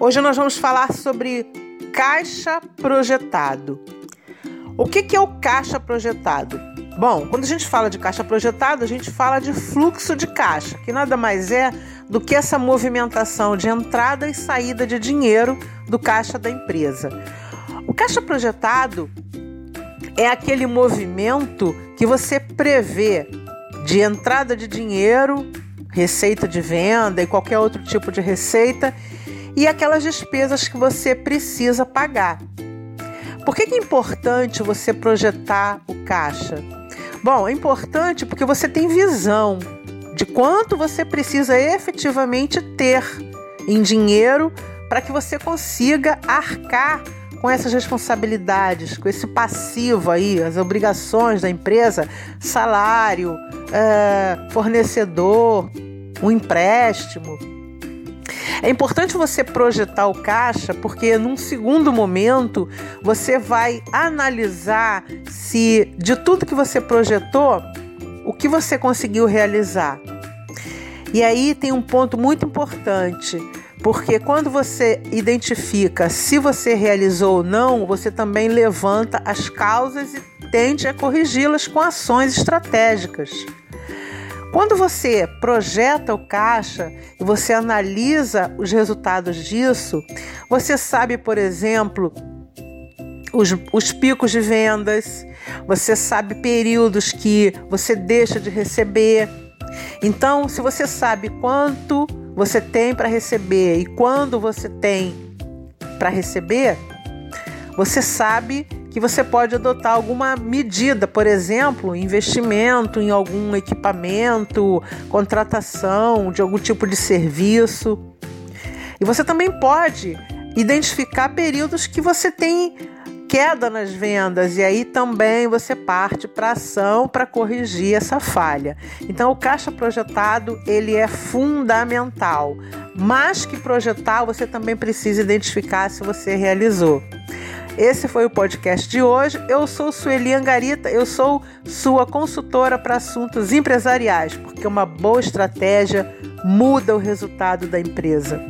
Hoje nós vamos falar sobre caixa projetado. O que, é o caixa projetado? Bom, quando a gente fala de caixa projetado, a gente fala de fluxo de caixa, que nada mais é do que essa movimentação de entrada e saída de dinheiro do caixa da empresa. O caixa projetado é aquele movimento que você prevê de entrada de dinheiro, receita de venda e qualquer outro tipo de receita e aquelas despesas que você precisa pagar. Por que, é importante você projetar o caixa? Bom, é importante porque você tem visão de quanto você precisa efetivamente ter em dinheiro para que você consiga arcar com essas responsabilidades, com esse passivo aí, as obrigações da empresa, salário, é, fornecedor, um empréstimo. É importante você projetar o caixa, porque num segundo momento você vai analisar se de tudo que você projetou, o que você conseguiu realizar. E aí tem um ponto muito importante, porque quando você identifica se você realizou ou não, você também levanta as causas e tende a corrigi-las com ações estratégicas. Quando você projeta o caixa e você analisa os resultados disso, você sabe, por exemplo, os, os picos de vendas, você sabe períodos que você deixa de receber. Então, se você sabe quanto você tem para receber e quando você tem para receber, você sabe que você pode adotar alguma medida, por exemplo, investimento em algum equipamento, contratação de algum tipo de serviço. E você também pode identificar períodos que você tem queda nas vendas e aí também você parte para ação para corrigir essa falha. Então o caixa projetado, ele é fundamental. Mas que projetar, você também precisa identificar se você realizou. Esse foi o podcast de hoje. Eu sou Sueli Angarita, eu sou sua consultora para assuntos empresariais, porque uma boa estratégia muda o resultado da empresa.